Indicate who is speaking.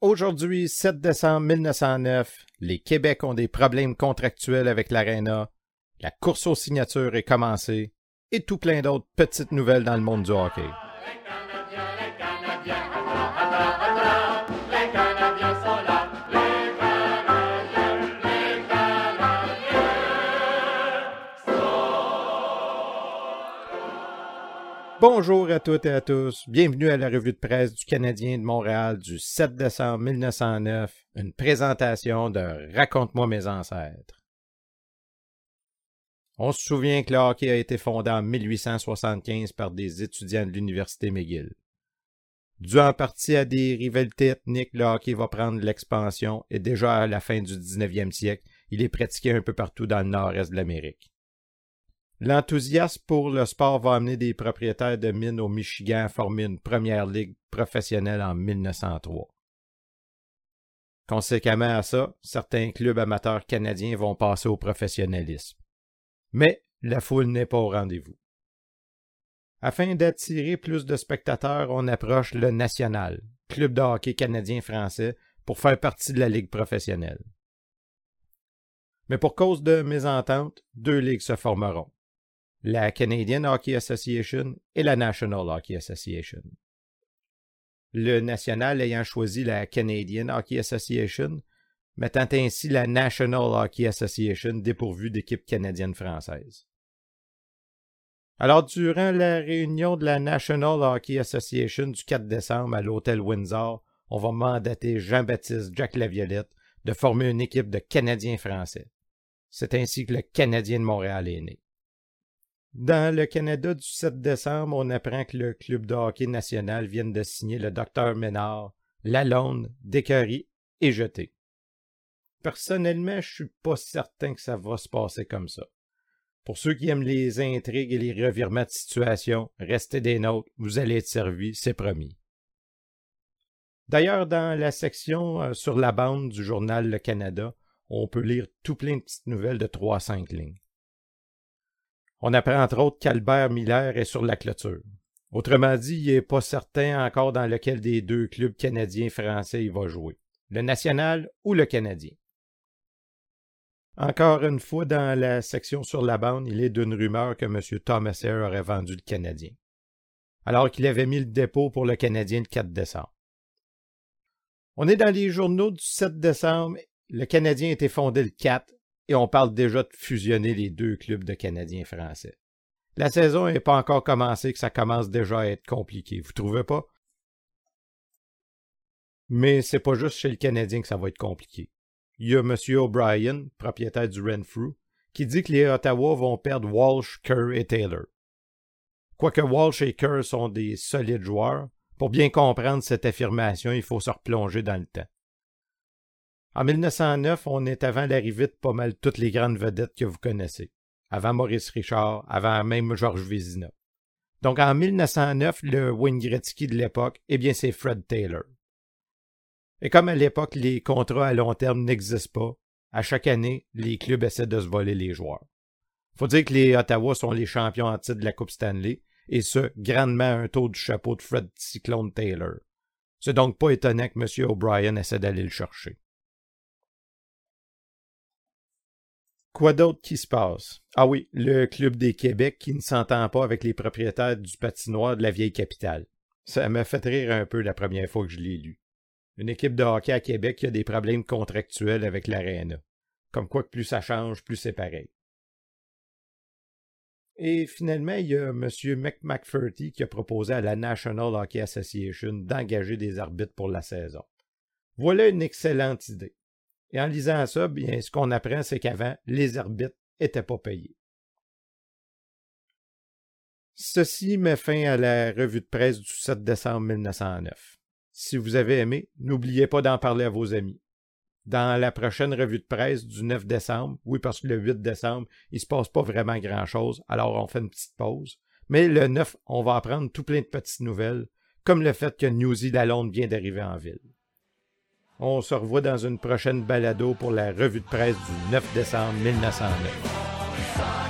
Speaker 1: Aujourd'hui, 7 décembre 1909, les Québec ont des problèmes contractuels avec l'Arena, la course aux signatures est commencée, et tout plein d'autres petites nouvelles dans le monde du hockey. Bonjour à toutes et à tous. Bienvenue à la revue de presse du Canadien de Montréal du 7 décembre 1909, une présentation de Raconte-moi mes ancêtres. On se souvient que le hockey a été fondé en 1875 par des étudiants de l'Université McGill. Dû en partie à des rivalités ethniques, le hockey va prendre l'expansion et déjà à la fin du 19e siècle, il est pratiqué un peu partout dans le nord-est de l'Amérique. L'enthousiasme pour le sport va amener des propriétaires de mines au Michigan à former une première ligue professionnelle en 1903. Conséquemment à ça, certains clubs amateurs canadiens vont passer au professionnalisme. Mais la foule n'est pas au rendez-vous. Afin d'attirer plus de spectateurs, on approche le National, club de hockey canadien-français, pour faire partie de la ligue professionnelle. Mais pour cause de mésentente, deux ligues se formeront la Canadian Hockey Association et la National Hockey Association. Le national ayant choisi la Canadian Hockey Association, mettant ainsi la National Hockey Association dépourvue d'équipe canadienne-française. Alors, durant la réunion de la National Hockey Association du 4 décembre à l'hôtel Windsor, on va mandater Jean-Baptiste Jack Laviolette de former une équipe de Canadiens français. C'est ainsi que le Canadien de Montréal est né. Dans le Canada du 7 décembre, on apprend que le club de hockey national vient de signer le docteur Ménard, Lalonde, Décary et Jeté. Personnellement, je suis pas certain que ça va se passer comme ça. Pour ceux qui aiment les intrigues et les revirements de situation, restez des nôtres, vous allez être servis, c'est promis. D'ailleurs, dans la section euh, sur la bande du journal Le Canada, on peut lire tout plein de petites nouvelles de 3-5 lignes. On apprend entre autres qu'Albert Miller est sur la clôture. Autrement dit, il n'est pas certain encore dans lequel des deux clubs canadiens français il va jouer, le national ou le canadien. Encore une fois, dans la section sur la bande, il est d'une rumeur que M. Thomas Air aurait vendu le Canadien, alors qu'il avait mis le dépôt pour le Canadien le 4 décembre. On est dans les journaux du 7 décembre. Le Canadien a été fondé le 4 et on parle déjà de fusionner les deux clubs de Canadiens français. La saison n'est pas encore commencée que ça commence déjà à être compliqué, vous trouvez pas? Mais c'est pas juste chez le Canadien que ça va être compliqué. Il y a M. O'Brien, propriétaire du Renfrew, qui dit que les Ottawa vont perdre Walsh, Kerr et Taylor. Quoique Walsh et Kerr sont des solides joueurs, pour bien comprendre cette affirmation, il faut se replonger dans le temps. En 1909, on est avant l'arrivée de pas mal toutes les grandes vedettes que vous connaissez. Avant Maurice Richard, avant même Georges Vézina. Donc en 1909, le Wayne Gretzky de l'époque, eh bien c'est Fred Taylor. Et comme à l'époque, les contrats à long terme n'existent pas, à chaque année, les clubs essaient de se voler les joueurs. Faut dire que les Ottawa sont les champions en titre de la Coupe Stanley, et ce, grandement un taux du chapeau de Fred Cyclone Taylor. C'est donc pas étonnant que M. O'Brien essaie d'aller le chercher. Quoi d'autre qui se passe? Ah oui, le Club des Québec qui ne s'entend pas avec les propriétaires du patinoire de la vieille capitale. Ça m'a fait rire un peu la première fois que je l'ai lu. Une équipe de hockey à Québec qui a des problèmes contractuels avec l'Arena. Comme quoi plus ça change, plus c'est pareil. Et finalement, il y a M. McMcFurty qui a proposé à la National Hockey Association d'engager des arbitres pour la saison. Voilà une excellente idée. Et en lisant ça, bien, ce qu'on apprend, c'est qu'avant, les arbitres n'étaient pas payés. Ceci met fin à la revue de presse du 7 décembre 1909. Si vous avez aimé, n'oubliez pas d'en parler à vos amis. Dans la prochaine revue de presse du 9 décembre, oui, parce que le 8 décembre, il ne se passe pas vraiment grand-chose, alors on fait une petite pause. Mais le 9, on va apprendre tout plein de petites nouvelles, comme le fait que Newsy Londres vient d'arriver en ville. On se revoit dans une prochaine balado pour la revue de presse du 9 décembre 1909.